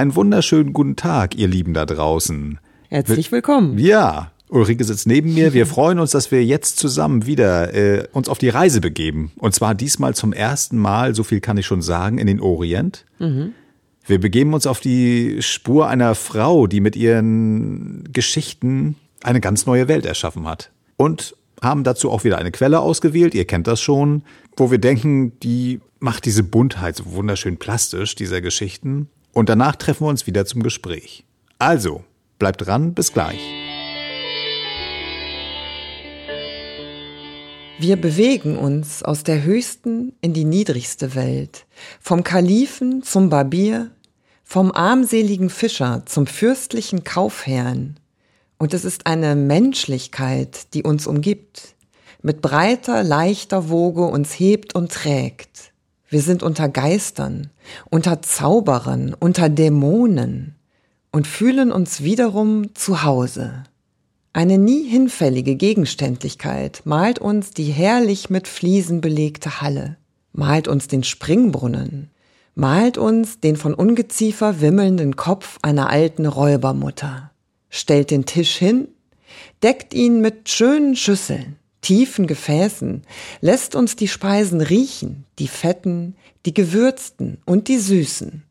Einen wunderschönen guten Tag, ihr Lieben da draußen. Herzlich willkommen. Ja, Ulrike sitzt neben mir. Wir freuen uns, dass wir jetzt zusammen wieder äh, uns auf die Reise begeben. Und zwar diesmal zum ersten Mal, so viel kann ich schon sagen, in den Orient. Mhm. Wir begeben uns auf die Spur einer Frau, die mit ihren Geschichten eine ganz neue Welt erschaffen hat. Und haben dazu auch wieder eine Quelle ausgewählt, ihr kennt das schon, wo wir denken, die macht diese Buntheit so wunderschön plastisch, dieser Geschichten. Und danach treffen wir uns wieder zum Gespräch. Also, bleibt dran, bis gleich. Wir bewegen uns aus der höchsten in die niedrigste Welt, vom Kalifen zum Barbier, vom armseligen Fischer zum fürstlichen Kaufherrn. Und es ist eine Menschlichkeit, die uns umgibt, mit breiter, leichter Woge uns hebt und trägt. Wir sind unter Geistern, unter Zauberern, unter Dämonen und fühlen uns wiederum zu Hause. Eine nie hinfällige Gegenständlichkeit malt uns die herrlich mit Fliesen belegte Halle, malt uns den Springbrunnen, malt uns den von Ungeziefer wimmelnden Kopf einer alten Räubermutter, stellt den Tisch hin, deckt ihn mit schönen Schüsseln, tiefen Gefäßen, lässt uns die Speisen riechen, die fetten, die gewürzten und die süßen,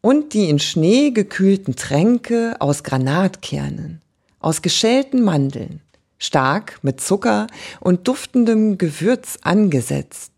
und die in Schnee gekühlten Tränke aus Granatkernen, aus geschälten Mandeln, stark mit Zucker und duftendem Gewürz angesetzt,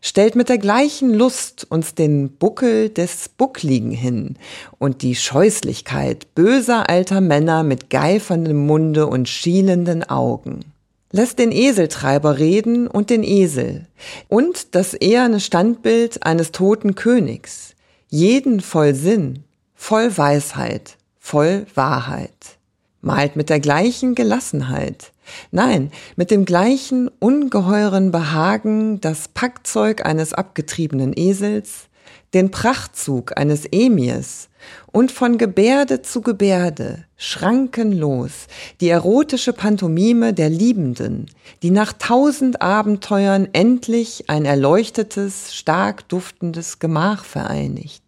stellt mit der gleichen Lust uns den Buckel des Buckligen hin und die Scheußlichkeit böser alter Männer mit geiferndem Munde und schielenden Augen. Lässt den Eseltreiber reden und den Esel. Und das eherne Standbild eines toten Königs, jeden voll Sinn, voll Weisheit, voll Wahrheit. Malt mit der gleichen Gelassenheit, nein, mit dem gleichen ungeheuren Behagen das Packzeug eines abgetriebenen Esels, den Prachtzug eines Emirs und von Gebärde zu Gebärde, schrankenlos, die erotische Pantomime der Liebenden, die nach tausend Abenteuern endlich ein erleuchtetes, stark duftendes Gemach vereinigt.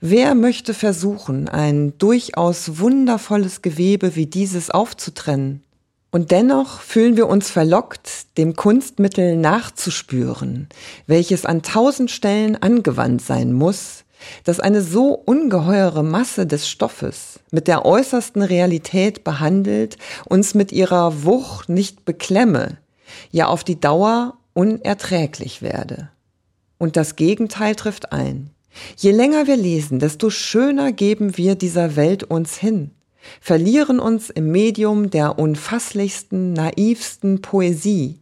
Wer möchte versuchen, ein durchaus wundervolles Gewebe wie dieses aufzutrennen? Und dennoch fühlen wir uns verlockt, dem Kunstmittel nachzuspüren, welches an tausend Stellen angewandt sein muss, dass eine so ungeheure Masse des Stoffes mit der äußersten Realität behandelt, uns mit ihrer Wucht nicht beklemme, ja auf die Dauer unerträglich werde. Und das Gegenteil trifft ein. Je länger wir lesen, desto schöner geben wir dieser Welt uns hin, verlieren uns im Medium der unfasslichsten, naivsten Poesie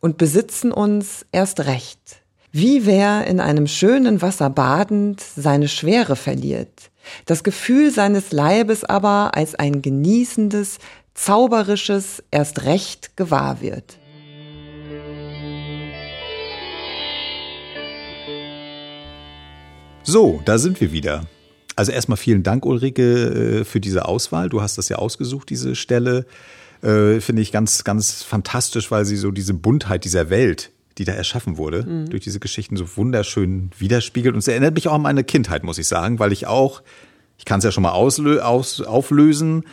und besitzen uns erst recht. Wie wer in einem schönen Wasser badend seine Schwere verliert, das Gefühl seines Leibes aber als ein genießendes, zauberisches erst recht gewahr wird. So, da sind wir wieder. Also erstmal vielen Dank, Ulrike, äh, für diese Auswahl. Du hast das ja ausgesucht, diese Stelle. Äh, Finde ich ganz, ganz fantastisch, weil sie so diese Buntheit dieser Welt, die da erschaffen wurde, mhm. durch diese Geschichten so wunderschön widerspiegelt. Und es erinnert mich auch an meine Kindheit, muss ich sagen, weil ich auch, ich kann es ja schon mal auslö aus, auflösen.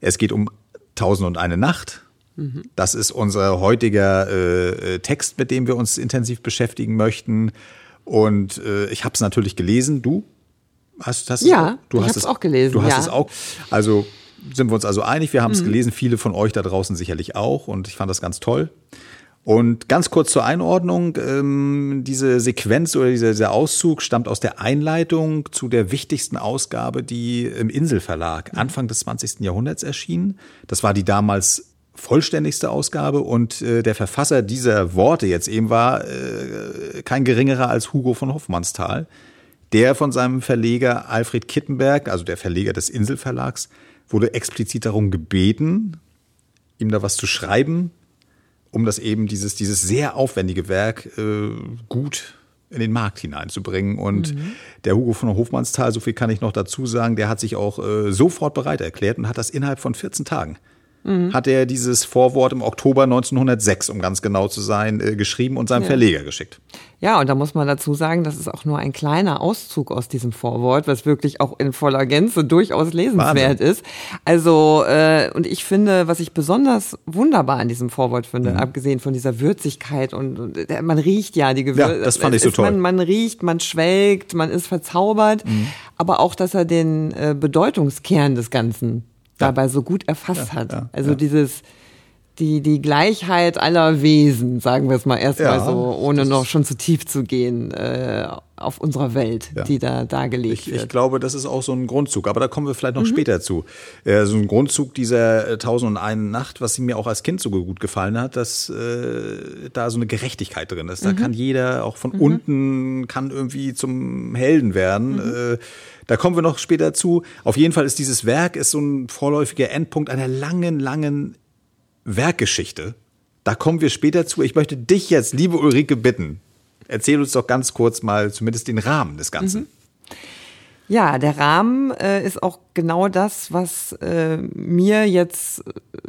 Es geht um Tausend und eine Nacht. Mhm. Das ist unser heutiger äh, Text, mit dem wir uns intensiv beschäftigen möchten. Und äh, ich habe es natürlich gelesen. Du? Hast, hast ja, du ich habe es auch gelesen. Du hast ja. es auch. Also sind wir uns also einig. Wir haben es mhm. gelesen. Viele von euch da draußen sicherlich auch. Und ich fand das ganz toll. Und ganz kurz zur Einordnung, ähm, diese Sequenz oder dieser, dieser Auszug stammt aus der Einleitung zu der wichtigsten Ausgabe, die im Inselverlag Anfang des 20. Jahrhunderts erschien. Das war die damals vollständigste Ausgabe und äh, der Verfasser dieser Worte jetzt eben war äh, kein geringerer als Hugo von Hoffmannsthal, der von seinem Verleger Alfred Kittenberg, also der Verleger des Inselverlags, wurde explizit darum gebeten, ihm da was zu schreiben, um das eben dieses, dieses sehr aufwendige Werk äh, gut in den Markt hineinzubringen. Und mhm. der Hugo von Hofmannsthal, so viel kann ich noch dazu sagen, der hat sich auch äh, sofort bereit erklärt und hat das innerhalb von 14 Tagen mhm. hat er dieses Vorwort im Oktober 1906, um ganz genau zu sein, äh, geschrieben und seinem ja. Verleger geschickt. Ja, und da muss man dazu sagen, das ist auch nur ein kleiner Auszug aus diesem Vorwort, was wirklich auch in voller Gänze durchaus lesenswert Wahnsinn. ist. Also, äh, und ich finde, was ich besonders wunderbar an diesem Vorwort finde, Mhm. abgesehen von dieser Würzigkeit und, und äh, man riecht ja die Gewürze. Ja, das fand ich so toll. Man, man riecht, man schwelgt, man ist verzaubert, Mhm. aber auch, dass er den äh, Bedeutungskern des Ganzen dabei so gut erfasst hat. also dieses die, die Gleichheit aller Wesen, sagen wir es mal erstmal Ja, so, ohne noch schon zu tief zu gehen, äh, auf unserer Welt, Ja. die da dargelegt Ich, wird. ich glaube, das ist auch so ein Grundzug, aber da kommen wir Mhm. vielleicht noch später zu. Äh, so ein Grundzug dieser äh, Tausend und einen Nacht, was mir auch als Kind so gut gefallen hat, dass äh, da so eine Gerechtigkeit drin ist. Mhm. Da kann jeder auch von unten kann irgendwie zum Helden werden. Mhm. Äh, da kommen wir noch später zu. Auf jeden Fall ist dieses Werk ist so ein vorläufiger Endpunkt einer langen, langen Werkgeschichte. Da kommen wir später zu. Ich möchte dich jetzt, liebe Ulrike, bitten. Erzähl uns doch ganz kurz mal zumindest den Rahmen des Ganzen. Ja, der Rahmen äh, ist auch genau das, was äh, mir jetzt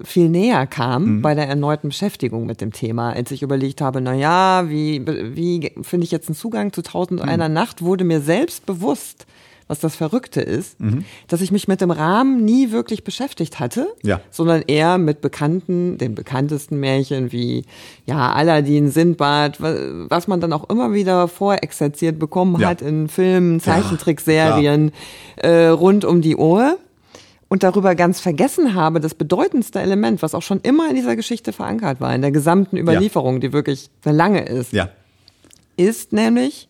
viel näher kam bei der erneuten Beschäftigung mit dem Thema. Als ich überlegt habe, na ja, wie, wie finde ich jetzt einen Zugang zu Tausend und einer Nacht, wurde mir selbst bewusst, was das Verrückte ist, dass ich mich mit dem Rahmen nie wirklich beschäftigt hatte, Ja. sondern eher mit bekannten, den bekanntesten Märchen wie ja Aladdin, Sindbad, wa- was man dann auch immer wieder vorexerziert bekommen Ja. hat in Filmen, Zeichentrickserien äh, rund um die Uhr und darüber ganz vergessen habe, das bedeutendste Element, was auch schon immer in dieser Geschichte verankert war, in der gesamten Überlieferung, die wirklich sehr lange ist, Ja. ist nämlich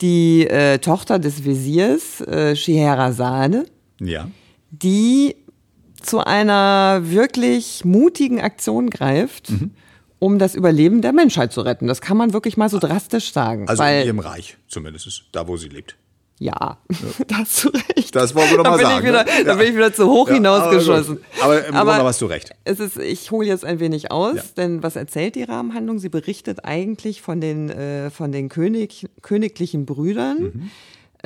die äh, Tochter des Wesirs äh, Scheherazade, Ja. die zu einer wirklich mutigen Aktion greift, Mhm. um das Überleben der Menschheit zu retten. Das kann man wirklich mal so drastisch sagen. Also in ihrem Reich zumindest, da wo sie lebt. Ja, da hast du recht. Das wollen wir doch da mal bin sagen, Ich wieder, ne? Da Ja. bin ich wieder zu hoch Ja, hinausgeschossen. aber gut. Aber Grunde hast du recht. Es ist, ich hole jetzt ein wenig aus, Ja. denn was erzählt die Rahmenhandlung? Sie berichtet eigentlich von den, äh, von den König, königlichen Brüdern. Mhm.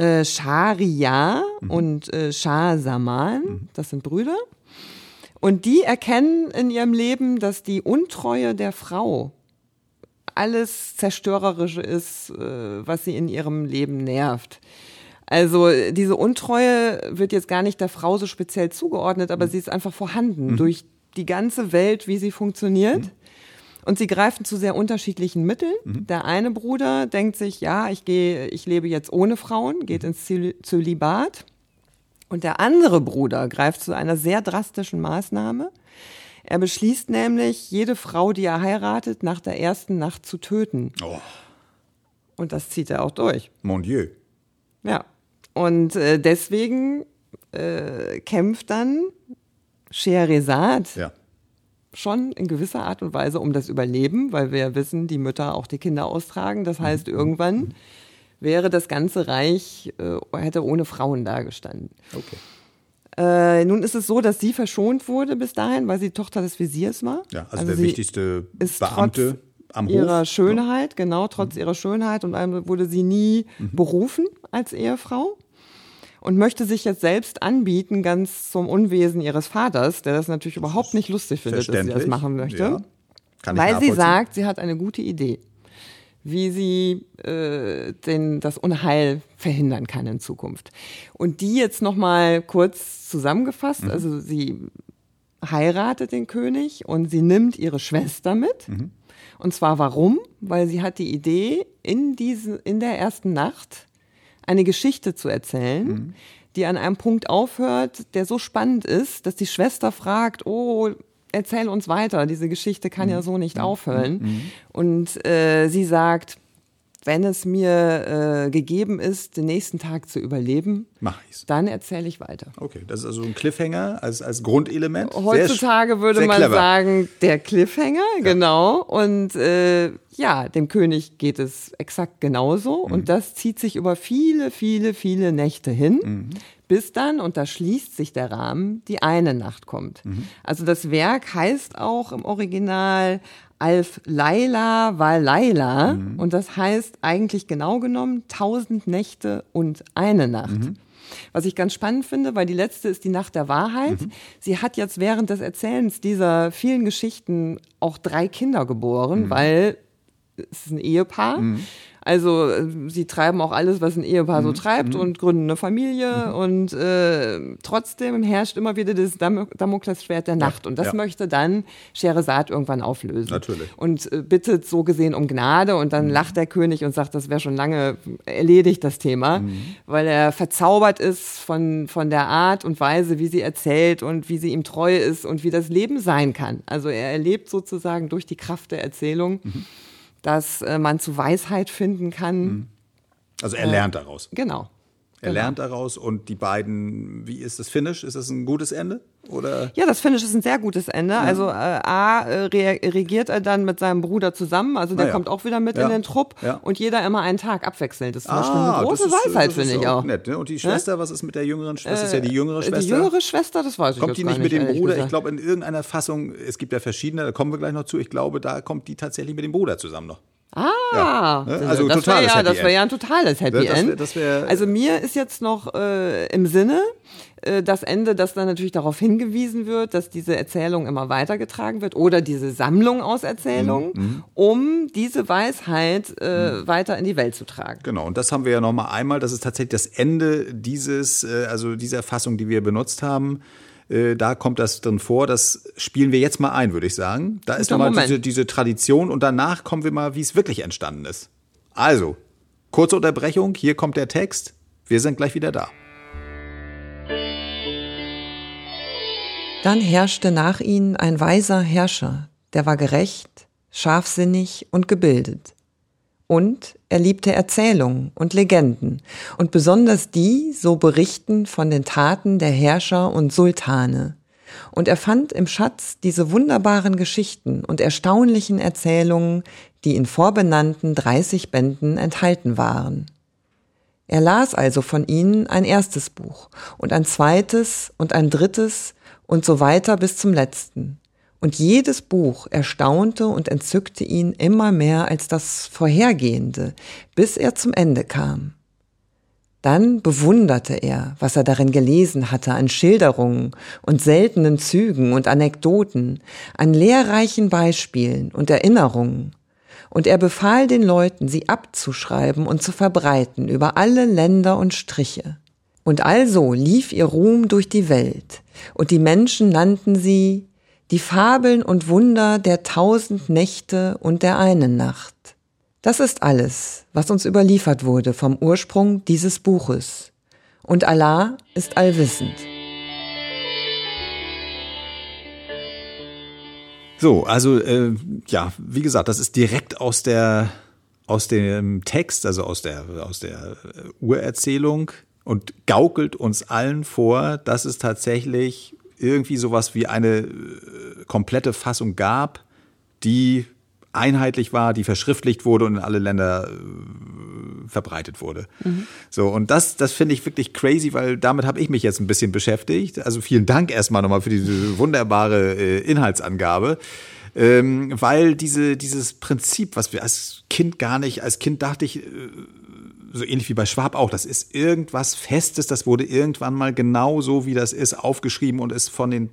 Äh, Schahriar und äh, Shah Saman, Mhm. das sind Brüder. Und die erkennen in ihrem Leben, dass die Untreue der Frau alles Zerstörerische ist, äh, was sie in ihrem Leben nervt. Also diese Untreue wird jetzt gar nicht der Frau so speziell zugeordnet, aber sie ist einfach vorhanden durch die ganze Welt, wie sie funktioniert. Und sie greifen zu sehr unterschiedlichen Mitteln. Der eine Bruder denkt sich, ja, ich gehe, ich lebe jetzt ohne Frauen, geht ins Zöl- Zölibat. Und der andere Bruder greift zu einer sehr drastischen Maßnahme. Er beschließt nämlich, jede Frau, die er heiratet, nach der ersten Nacht zu töten. Oh, Und das zieht er auch durch. mon Dieu. Ja. Und äh, deswegen äh, kämpft dann Scheherazade Ja. schon in gewisser Art und Weise um das Überleben, weil wir wissen, die Mütter auch die Kinder austragen. Das heißt, irgendwann wäre das ganze Reich, äh, hätte ohne Frauen dagestanden. Okay. Äh, nun ist es so, dass sie verschont wurde bis dahin, weil sie Tochter des Visiers war. Ja, also, der sie wichtigste Beamte am ihrer Hof. Schönheit, genau, trotz ihrer Schönheit und einem wurde sie nie Mhm. berufen als Ehefrau und möchte sich jetzt selbst anbieten, ganz zum Unwesen ihres Vaters, der das natürlich überhaupt nicht lustig findet, dass sie das machen möchte. Ja. Kann Weil sie sagt, sie hat eine gute Idee, wie sie äh, den, das Unheil verhindern kann in Zukunft. Und die jetzt nochmal kurz zusammengefasst, Mhm. also sie heiratet den König und sie nimmt ihre Schwester mit. Mhm. Und zwar warum? Weil sie hat die Idee, in, diese, in der ersten Nacht eine Geschichte zu erzählen, Mhm. die an einem Punkt aufhört, der so spannend ist, dass die Schwester fragt, oh, erzähl uns weiter, diese Geschichte kann Mhm. ja so nicht aufhören. Und äh, sie sagt, wenn es mir äh, gegeben ist, den nächsten Tag zu überleben, Mach ich's. dann erzähle ich weiter. Okay, das ist also ein Cliffhanger als, als Grundelement. Sehr Heutzutage sch- würde sehr man clever. sagen, der Cliffhanger, genau. Und äh, ja, dem König geht es exakt genauso. Mhm. Und das zieht sich über viele, viele, viele Nächte hin, Mhm. bis dann, und da schließt sich der Rahmen, die eine Nacht kommt. Mhm. Also das Werk heißt auch im Original Alf Laila war Laila. Mhm. Und das heißt eigentlich genau genommen tausend Nächte und eine Nacht. Mhm. Was ich ganz spannend finde, weil die letzte ist die Nacht der Wahrheit. Mhm. Sie hat jetzt während des Erzählens dieser vielen Geschichten auch drei Kinder Mhm. geboren, weil es ist ein Ehepaar. Also äh, sie treiben auch alles, was ein Ehepaar so treibt und gründen eine Familie und äh, trotzdem herrscht immer wieder das Dam Damoklesschwert der Nacht und das ja. möchte dann Scheherazade irgendwann auflösen. Natürlich. Und äh, bittet so gesehen um Gnade und dann lacht der König und sagt, das wäre schon lange erledigt, das Thema, weil er verzaubert ist von, von der Art und Weise, wie sie erzählt und wie sie ihm treu ist und wie das Leben sein kann. Also er erlebt sozusagen durch die Kraft der Erzählung, dass äh, man zu Weisheit finden kann. Also er lernt daraus. Genau. Er lernt daraus und die beiden, wie ist das Finish? Ist das ein gutes Ende? Oder? Ja, das finde ich ist ein sehr gutes Ende. Also äh, A, äh, re regiert er dann mit seinem Bruder zusammen, also der Ah, ja. kommt auch wieder mit Ja. in den Trupp Ja. und jeder immer einen Tag abwechselnd. Das ist zum Beispiel Ah, eine große ist, Weisheit, das finde ich auch. Nett, ne? Und die Schwester, was ist mit der jüngeren Schwester? Das ist ja die jüngere Schwester. Die jüngere Schwester, das weiß ich Kommt die nicht mit dem Bruder? Ich gesagt. glaube, in irgendeiner Fassung, es gibt ja verschiedene, da kommen wir gleich noch zu. Ich glaube, da kommt die tatsächlich mit dem Bruder zusammen noch. Ah, Ja, ne? Also das wäre ja, das wär ja ein totales Happy das wär- End. das wär- also mir ist jetzt noch äh, im Sinne äh, das Ende, dass dann natürlich darauf hingewiesen wird, dass diese Erzählung immer weitergetragen wird oder diese Sammlung aus Erzählungen, Mhm, um diese Weisheit äh, weiter in die Welt zu tragen. Genau, und das haben wir ja noch mal einmal. Das ist tatsächlich das Ende dieses, äh, also dieser Fassung, die wir benutzt haben. Äh, Da kommt das drin vor. Das spielen wir jetzt mal ein, würde ich sagen. Da ist Guter nochmal Moment. diese, diese Tradition und danach kommen wir mal, wie es wirklich entstanden ist. Also, kurze Unterbrechung. Hier kommt der Text. Wir sind gleich wieder da. Dann herrschte nach ihnen ein weiser Herrscher, der war gerecht, scharfsinnig und gebildet. Und er liebte Erzählungen und Legenden, und besonders die, so berichten von den Taten der Herrscher und Sultane. Und er fand im Schatz diese wunderbaren Geschichten und erstaunlichen Erzählungen, die in vorbenannten 30 Bänden enthalten waren. Er las also von ihnen ein erstes Buch und ein zweites und ein drittes und so weiter bis zum letzten. Und jedes Buch erstaunte und entzückte ihn immer mehr als das vorhergehende, bis er zum Ende kam. Dann bewunderte er, was er darin gelesen hatte an Schilderungen und seltenen Zügen und Anekdoten, an lehrreichen Beispielen und Erinnerungen. Und er befahl den Leuten, sie abzuschreiben und zu verbreiten über alle Länder und Striche. Und also lief ihr Ruhm durch die Welt, und die Menschen nannten sie die Fabeln und Wunder der tausend Nächte und der einen Nacht. Das ist alles, was uns überliefert wurde vom Ursprung dieses Buches. Und Allah ist allwissend. So, also äh, ja, wie gesagt, das ist direkt aus der aus dem Text, also aus der aus der äh, Urerzählung und gaukelt uns allen vor, dass es tatsächlich irgendwie sowas wie eine äh, komplette Fassung gab, die einheitlich war, die verschriftlicht wurde und in alle Länder äh, verbreitet wurde. So, und das, das finde ich wirklich crazy, weil damit habe ich mich jetzt ein bisschen beschäftigt. Also vielen Dank erstmal nochmal für diese wunderbare äh, Inhaltsangabe. Ähm, weil diese, dieses Prinzip, was wir als Kind gar nicht, als Kind dachte ich, äh, so ähnlich wie bei Schwab auch, das ist irgendwas Festes, das wurde irgendwann mal genau so, wie das ist, aufgeschrieben und ist von den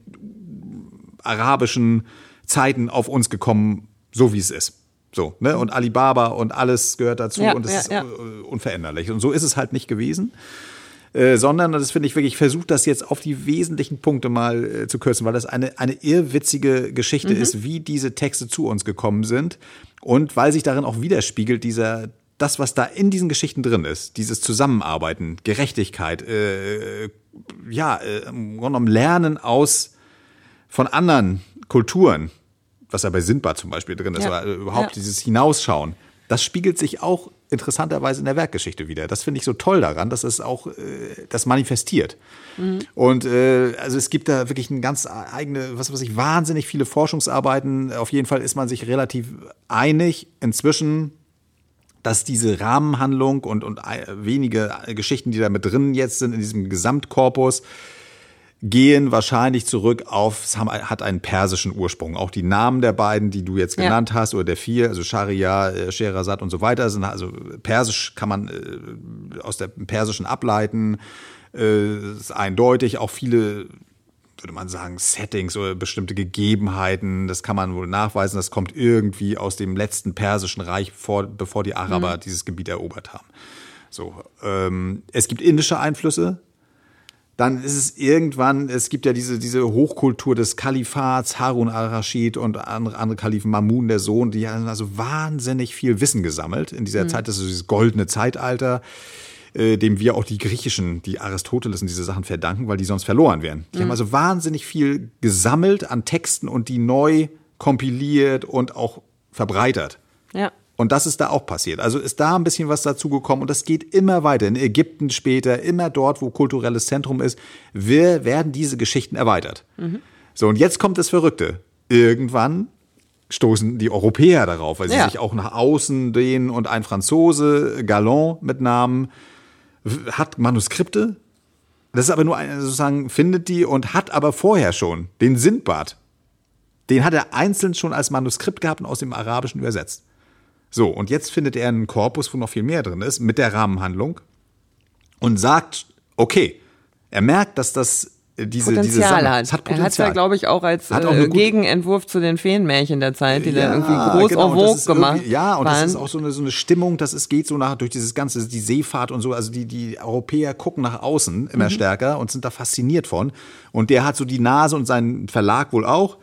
arabischen Zeiten auf uns gekommen, so wie es ist. So, ne? Und Alibaba und alles gehört dazu Ja, und es ja, ist ja. äh, unveränderlich. Und so ist es halt nicht gewesen. Äh, sondern, das finde ich wirklich, ich versuche das jetzt auf die wesentlichen Punkte mal äh, zu kürzen, weil das eine, eine irrwitzige Geschichte Mhm. ist, wie diese Texte zu uns gekommen sind und weil sich darin auch widerspiegelt, dieser, das, was da in diesen Geschichten drin ist, dieses Zusammenarbeiten, Gerechtigkeit, äh, ja, äh, im Grunde genommen Lernen aus von anderen Kulturen, was ja bei Sindbad zum Beispiel drin ist, Ja. aber äh, überhaupt Ja. dieses Hinausschauen, das spiegelt sich auch interessanterweise in der Werkgeschichte wieder. Das finde ich so toll daran, dass es auch äh, das manifestiert. Und äh, also es gibt da wirklich ein ganz eigene, was weiß ich, wahnsinnig viele Forschungsarbeiten. Auf jeden Fall ist man sich relativ einig inzwischen, dass diese Rahmenhandlung und, und äh, wenige Geschichten, die da mit drin jetzt sind in diesem Gesamtkorpus, gehen wahrscheinlich zurück auf, es hat einen persischen Ursprung. Auch die Namen der beiden, die du jetzt Ja. genannt hast, oder der vier, also Sharia, äh, Sherazad und so weiter, sind also persisch kann man äh, aus der persischen ableiten, äh, ist eindeutig. Auch viele würde man sagen, Settings oder bestimmte Gegebenheiten. Das kann man wohl nachweisen. Das kommt irgendwie aus dem letzten persischen Reich, vor, bevor die Araber mhm. dieses Gebiet erobert haben. So, ähm, es gibt indische Einflüsse. Dann ist es irgendwann, es gibt ja diese, diese Hochkultur des Kalifats, Harun al-Rashid und andere, andere Kalifen, Mamun, der Sohn, die haben also wahnsinnig viel Wissen gesammelt in dieser mhm. Zeit. Das ist dieses goldene Zeitalter äh, dem wir auch die griechischen, die Aristoteles und diese Sachen verdanken, weil die sonst verloren wären. Die mhm. haben also wahnsinnig viel gesammelt an Texten und die neu kompiliert und auch verbreitert. Ja. Und das ist da auch passiert. Also ist da ein bisschen was dazugekommen und das geht immer weiter. In Ägypten später, immer dort, wo kulturelles Zentrum ist, wir, werden diese Geschichten erweitert. Mhm. So, und jetzt kommt das Verrückte. Irgendwann stoßen die Europäer darauf, weil sie ja. sich auch nach außen dehnen und ein Franzose, Galland mit Namen, hat Manuskripte. Das ist aber nur ein, sozusagen, findet die und hat aber vorher schon den Sindbad. Den hat er einzeln schon als Manuskript gehabt und aus dem Arabischen übersetzt. So, und jetzt findet er einen Korpus, wo noch viel mehr drin ist, mit der Rahmenhandlung und sagt, okay, er merkt, dass das diese, Potenzial diese hat. hat Potenzial. Er hat es ja, glaube ich, auch als auch äh, Gegenentwurf zu den Feenmärchen der Zeit, die ja, dann irgendwie groß genau, en vogue gemacht Ja, und waren. das ist auch so eine, so eine Stimmung, das ist, geht so nach, durch dieses ganze, die Seefahrt und so, also die, die Europäer gucken nach außen immer mhm. stärker und sind da fasziniert von. Und der hat so die Nase und seinen Verlag wohl auch.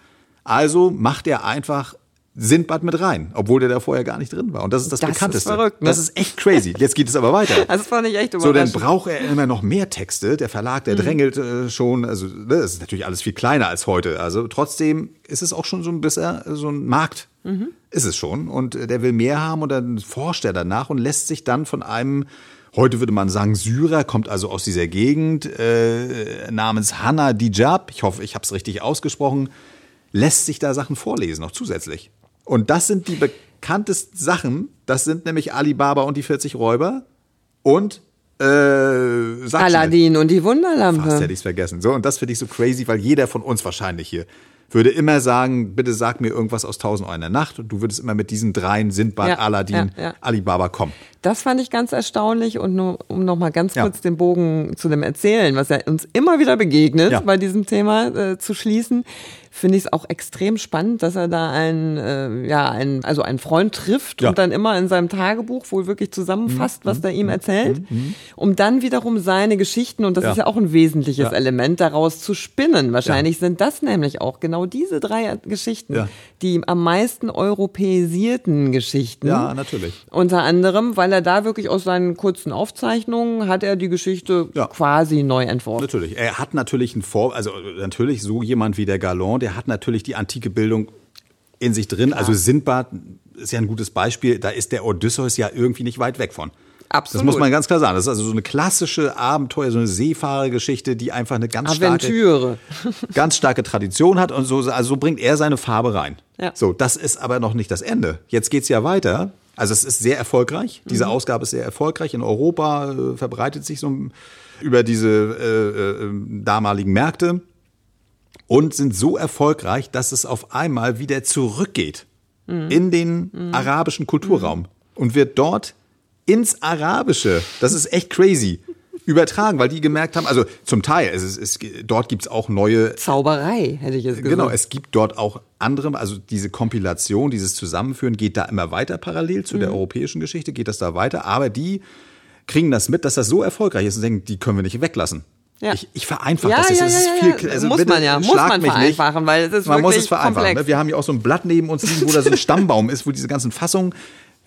Also macht er einfach Sindbad mit rein, obwohl der da vorher gar nicht drin war. Und das ist das, das Bekannteste. Ist verrückt, ne? Das ist echt crazy. Jetzt geht es aber weiter. Das fand ich echt. So, dann braucht er immer noch mehr Texte. Der Verlag, der mhm. drängelt äh, schon. Also, ne, das ist natürlich alles viel kleiner als heute. Also, trotzdem ist es auch schon so ein bisschen so ein Markt. Mhm. Ist es schon. Und äh, der will mehr haben und dann forscht er danach und lässt sich dann von einem Heute würde man sagen, Syrer kommt also aus dieser Gegend äh, namens Hanna Dijab. Ich hoffe, ich habe es richtig ausgesprochen. Lässt sich da Sachen vorlesen, noch zusätzlich. Und das sind die bekanntesten Sachen. Das sind nämlich Alibaba und die 40 Räuber und äh, Aladdin und die Wunderlampe. Fast hätte ich es vergessen. So, und das finde ich so crazy, weil jeder von uns wahrscheinlich hier würde immer sagen, bitte sag mir irgendwas aus Tausend einer Nacht. Und du würdest immer mit diesen dreien, Sindbad, ja, Aladdin, ja, ja. Alibaba kommen. Das fand ich ganz erstaunlich. Und nur, um noch mal ganz kurz den Bogen zu dem Erzählen, was ja uns immer wieder begegnet, bei diesem Thema äh, zu schließen finde ich es auch extrem spannend, dass er da einen, äh, ja, einen, also einen Freund trifft ja. und dann immer in seinem Tagebuch wohl wirklich zusammenfasst, mhm. was der ihm mhm. erzählt, mhm. mhm. um dann wiederum seine Geschichten, und das ja. ist ja auch ein wesentliches ja. Element, daraus zu spinnen. Wahrscheinlich sind das nämlich auch genau diese drei Geschichten, die am meisten europäisierten Geschichten. Ja, natürlich. Unter anderem, weil er da wirklich aus seinen kurzen Aufzeichnungen hat er die Geschichte quasi neu entworfen. Natürlich. Er hat natürlich ein Vor, also natürlich so jemand wie der Galland, der hat natürlich die antike Bildung in sich drin. Klar. Also Sindbad ist ja ein gutes Beispiel. Da ist der Odysseus ja irgendwie nicht weit weg von. Absolut. Das muss man ganz klar sagen. Das ist also so eine klassische Abenteuer, so eine Seefahrergeschichte, die einfach eine ganz Aventüre. starke, ganz starke Tradition hat und so, also so bringt er seine Farbe rein. Ja. So, das ist aber noch nicht das Ende. Jetzt geht es ja weiter. Also es ist sehr erfolgreich. Diese mhm. Ausgabe ist sehr erfolgreich. In Europa äh, verbreitet sich so über diese äh, äh, damaligen Märkte und sind so erfolgreich, dass es auf einmal wieder zurückgeht mhm. in den mhm. arabischen Kulturraum und wird dort ins Arabische, das ist echt crazy, übertragen, weil die gemerkt haben, also zum Teil, es ist, es, dort gibt's auch neue Zauberei, hätte ich jetzt gesagt. Genau, es gibt dort auch andere, also diese Kompilation, dieses Zusammenführen geht da immer weiter parallel zu der mhm. europäischen Geschichte, geht das da weiter, aber die kriegen das mit, dass das so erfolgreich ist und denken, die können wir nicht weglassen. Ja. Ich, ich vereinfache ja, das jetzt. Ja, es ist ja, viel, also muss bitte, man ja, muss man vereinfachen, nicht. weil es ist man muss es vereinfachen. Komplex. Ne? Wir haben ja auch so ein Blatt neben uns liegen, wo da so ein Stammbaum ist, wo diese ganzen Fassungen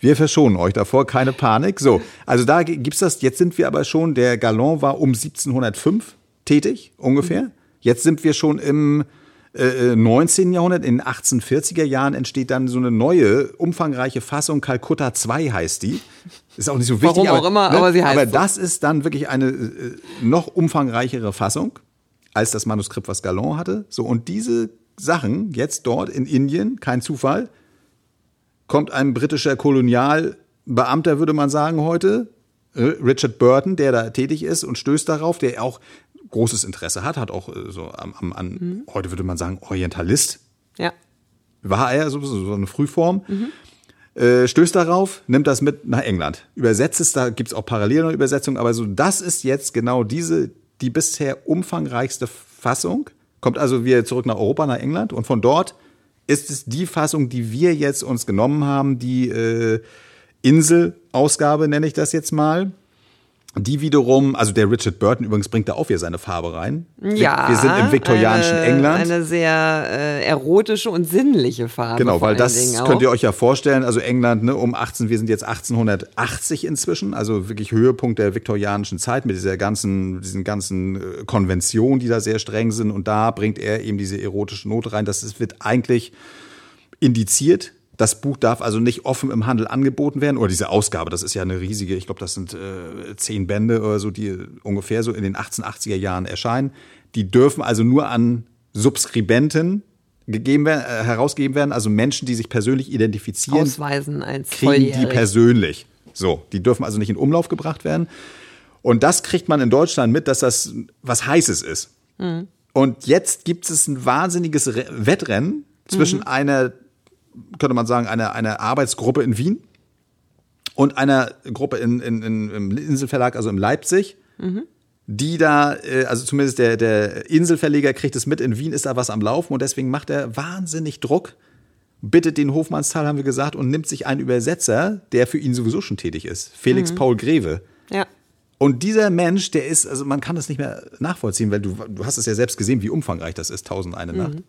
wir verschonen euch davor, keine Panik. So, also da gibt's das. Jetzt sind wir aber schon, der Galon war um 1705 tätig, ungefähr. Mhm. Jetzt sind wir schon im äh, 19. Jahrhundert, in den 1840er Jahren entsteht dann so eine neue, umfangreiche Fassung. Calcutta 2 heißt die. Ist auch nicht so wichtig. Warum aber, auch immer, ne? aber sie heißt Aber das ist dann wirklich eine äh, noch umfangreichere Fassung als das Manuskript, was Galland hatte. So, und diese Sachen jetzt dort in Indien, kein Zufall, kommt ein britischer Kolonialbeamter, würde man sagen heute, äh, Richard Burton, der da tätig ist und stößt darauf, der auch großes Interesse hat, hat auch äh, so am, am an, mhm. heute würde man sagen, Orientalist. Ja. War er so, so eine Frühform. Mhm. Äh, stößt darauf, nimmt das mit nach England. Übersetzt es, da gibt es auch parallele Übersetzungen, aber so, das ist jetzt genau diese, die bisher umfangreichste Fassung kommt also wieder zurück nach Europa, nach England und von dort ist es die Fassung, die wir jetzt uns genommen haben, die äh, Insel-Ausgabe nenne ich das jetzt mal. Die wiederum, also der Richard Burton übrigens bringt da auch wieder seine Farbe rein. Ja. Wir sind im viktorianischen eine, England. Eine sehr äh, erotische und sinnliche Farbe. Genau, weil das könnt ihr euch ja vorstellen, also England ne, um 18, wir sind jetzt 1880 inzwischen, also wirklich Höhepunkt der viktorianischen Zeit mit dieser ganzen, diesen ganzen äh, Konventionen, die da sehr streng sind und da bringt er eben diese erotische Note rein. Das ist, wird eigentlich indiziert. Das Buch darf also nicht offen im Handel angeboten werden oder diese Ausgabe, das ist ja eine riesige, ich glaube, das sind äh, zehn Bände oder so, die ungefähr so in den 1880er Jahren erscheinen. Die dürfen also nur an Subskribenten gegeben werden, äh, herausgegeben werden, also Menschen, die sich persönlich identifizieren, Ausweisen als kriegen die volljährig. persönlich. So, die dürfen also nicht in Umlauf gebracht werden. Und das kriegt man in Deutschland mit, dass das was Heißes ist. Mhm. Und jetzt gibt es ein wahnsinniges Re Wettrennen zwischen Mhm. einer, könnte man sagen, einer, einer Arbeitsgruppe in Wien und einer Gruppe in, in, in, im Inselverlag, also in Leipzig, Mhm. die da, äh, also zumindest der, der Inselverleger kriegt es mit, in Wien ist da was am Laufen und deswegen macht er wahnsinnig Druck, bittet den Hofmannsthal, haben wir gesagt, und nimmt sich einen Übersetzer, der für ihn sowieso schon tätig ist, Felix Mhm. Paul Greve. Ja. Und dieser Mensch, der ist, also man kann das nicht mehr nachvollziehen, weil du, du hast es ja selbst gesehen, wie umfangreich das ist, Tausend eine Nacht.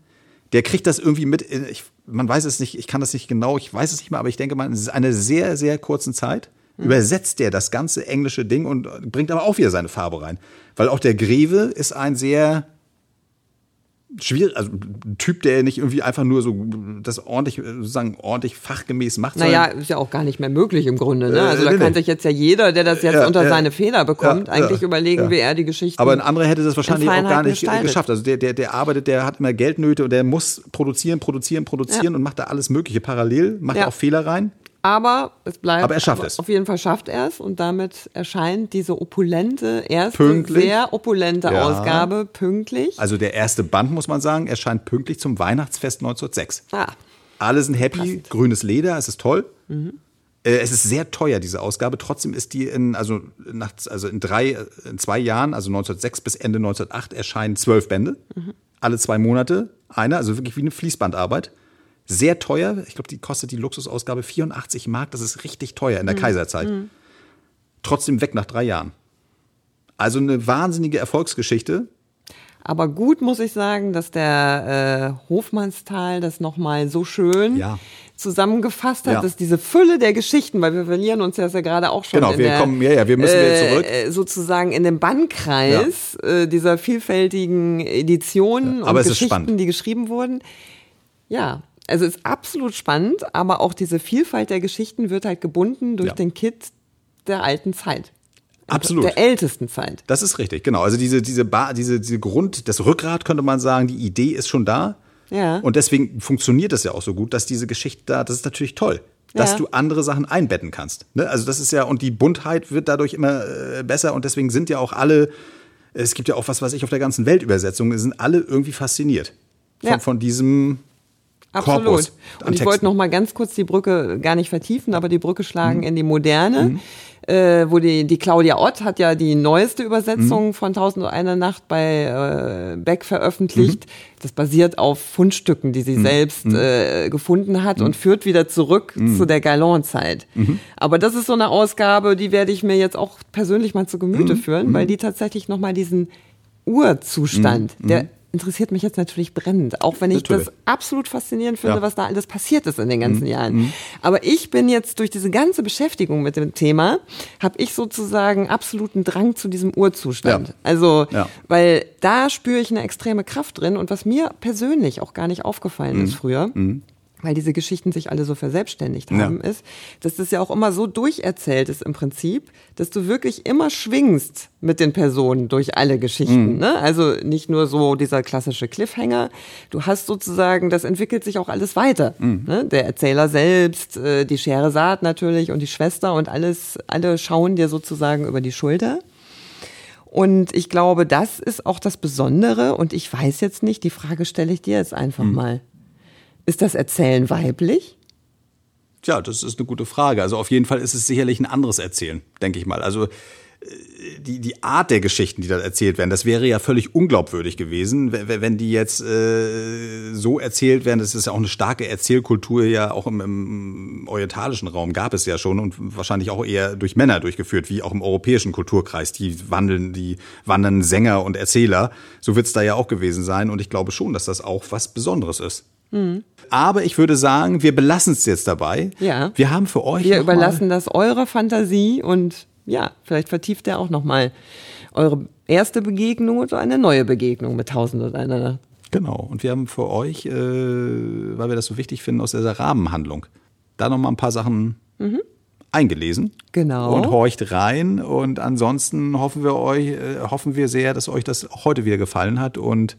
Der kriegt das irgendwie mit, in- ich, man weiß es nicht, ich kann das nicht genau, ich weiß es nicht mehr, aber ich denke mal, in einer sehr, sehr kurzen Zeit übersetzt der das ganze englische Ding und bringt aber auch wieder seine Farbe rein. Weil auch der Greve ist ein sehr schwierig, also ein Typ, der nicht irgendwie einfach nur so das ordentlich, sozusagen ordentlich fachgemäß macht. Naja, ist ja auch gar nicht mehr möglich im Grunde. Ne? Äh, Also da nee, kann nee. sich jetzt ja jeder, der das jetzt Ja, unter ja. seine Feder bekommt, Ja, eigentlich überlegen, wie er die Geschichten. Aber ein anderer hätte das wahrscheinlich auch gar nicht gestaltet. geschafft. Also der, der, der arbeitet, der hat immer Geldnöte und der muss produzieren, produzieren, produzieren und macht da alles Mögliche parallel, macht Ja. auch Fehler rein. Aber es bleibt. Aber er schafft es. Auf jeden Fall schafft er es und damit erscheint diese opulente, erste, Pünktlich. sehr opulente Ja. Ausgabe pünktlich. Also der erste Band, muss man sagen, erscheint pünktlich zum Weihnachtsfest 1906. Ah, Alle sind happy, Passend. grünes Leder, es ist toll. Äh, Es ist sehr teuer, diese Ausgabe. Trotzdem ist die in, also, nach, also in drei, in zwei Jahren, also 1906 bis Ende 1908, erscheinen zwölf Bände. Alle zwei Monate einer, also wirklich wie eine Fließbandarbeit. Sehr teuer. Ich glaube, die kostet die Luxusausgabe 84 Mark. Das ist richtig teuer in der Kaiserzeit. Trotzdem weg nach drei Jahren. Also eine wahnsinnige Erfolgsgeschichte. aber gut muss ich sagen, dass der äh, Hofmannsthal das nochmal so schön Ja. zusammengefasst hat, Ja. dass diese Fülle der Geschichten, weil wir verlieren uns ja gerade auch schon Genau, wir der, kommen- ja, ja, wir müssen wieder zurück. Äh, sozusagen in dem Bannkreis äh, dieser vielfältigen Editionen Ja, und Geschichten, die geschrieben wurden. Ja, also ist absolut spannend, aber auch diese Vielfalt der Geschichten wird halt gebunden durch Ja. den Kit der alten Zeit. Absolut. Der ältesten Zeit. Das ist richtig, genau. Also diese, diese, ba diese, diese Grund, das Rückgrat könnte man sagen, die Idee ist schon da. Ja. Und deswegen funktioniert es ja auch so gut, dass diese Geschichte da, das ist natürlich toll, dass Ja. du andere Sachen einbetten kannst. Ne? Also das ist ja, und die Buntheit wird dadurch immer äh, besser und deswegen sind ja auch alle, es gibt ja auch was, was ich auf der ganzen Welt Übersetzungen, sind alle irgendwie fasziniert von, Ja. von diesem Absolut. Korpus Und ich wollte noch mal ganz kurz die Brücke gar nicht vertiefen, aber die Brücke Mhm. schlagen in die Moderne, äh, wo die, die Claudia Ott hat ja die neueste Mhm. Übersetzung von Tausend und eine Nacht bei äh, Beck veröffentlicht. Mhm. Das basiert auf Fundstücken, die sie selbst äh, gefunden hat Mhm. und führt wieder zurück zu der Galon-Zeit. Aber das ist so eine Ausgabe, die werde ich mir jetzt auch persönlich mal zu Gemüte Mhm. führen, weil die tatsächlich noch mal diesen Urzustand, der interessiert mich jetzt natürlich brennend, auch wenn ich Mhm. Natürlich. das absolut faszinierend finde, Ja. was da alles passiert ist in den ganzen Jahren. Aber ich bin jetzt durch diese ganze Beschäftigung mit dem Thema, habe ich sozusagen absoluten Drang zu diesem Urzustand. Ja. Also, Ja. weil da spüre ich eine extreme Kraft drin und was mir persönlich auch gar nicht aufgefallen ist früher. Weil diese Geschichten sich alle so verselbstständigt Ja. haben, ist, dass das ja auch immer so durcherzählt ist im Prinzip, dass du wirklich immer schwingst mit den Personen durch alle Geschichten. Ne? Also nicht nur so dieser klassische Cliffhanger. Du hast sozusagen, das entwickelt sich auch alles weiter. Ne? Der Erzähler selbst, äh, die Scheherazade natürlich und die Schwester und alles, alle schauen dir sozusagen über die Schulter. Und ich glaube, das ist auch das Besondere. Und ich weiß jetzt nicht, die Frage stelle ich dir jetzt einfach mal. Ist das Erzählen weiblich? Tja, das ist eine gute Frage. Also auf jeden Fall ist es sicherlich ein anderes Erzählen, denke ich mal. Also die, die Art der Geschichten, die da erzählt werden, das wäre ja völlig unglaubwürdig gewesen, wenn die jetzt äh, so erzählt werden. Das ist ja auch eine starke Erzählkultur, ja auch im, im orientalischen Raum gab es ja schon und wahrscheinlich auch eher durch Männer durchgeführt, wie auch im europäischen Kulturkreis. Die wandeln, die wandern Sänger und Erzähler. So wird es da ja auch gewesen sein. Und ich glaube schon, dass das auch was Besonderes ist. Mhm. Aber ich würde sagen, wir belassen es jetzt dabei. Ja. Wir haben für euch. Wir überlassen das eurer Fantasie und ja, vielleicht vertieft er auch nochmal eure erste Begegnung oder eine neue Begegnung mit Tausend und einer Nacht. Genau. Und wir haben für euch, äh, weil wir das so wichtig finden, aus dieser Rahmenhandlung, da nochmal ein paar Sachen mhm. eingelesen. Genau. Und horcht rein. Und ansonsten hoffen wir euch, äh, hoffen wir sehr, dass euch das heute wieder gefallen hat und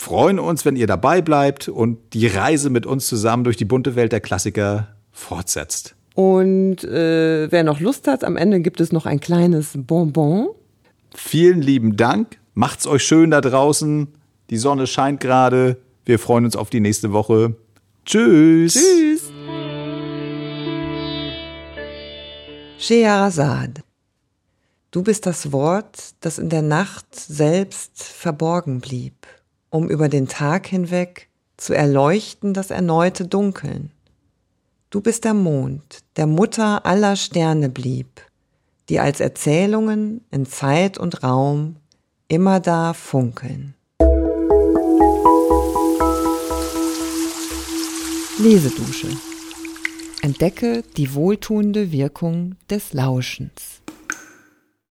freuen uns, wenn ihr dabei bleibt und die Reise mit uns zusammen durch die bunte Welt der Klassiker fortsetzt. Und äh, wer noch Lust hat, am Ende gibt es noch ein kleines Bonbon. Vielen lieben Dank. Macht's euch schön da draußen. Die Sonne scheint gerade. Wir freuen uns auf die nächste Woche. Tschüss. Tschüss. Scheherazade. Du bist das Wort, das in der Nacht selbst verborgen blieb, um über den Tag hinweg zu erleuchten das erneute Dunkeln. Du bist der Mond, der Mutter aller Sterne blieb, die als Erzählungen in Zeit und Raum immer da funkeln. Lesedusche. Entdecke die wohltuende Wirkung des Lauschens.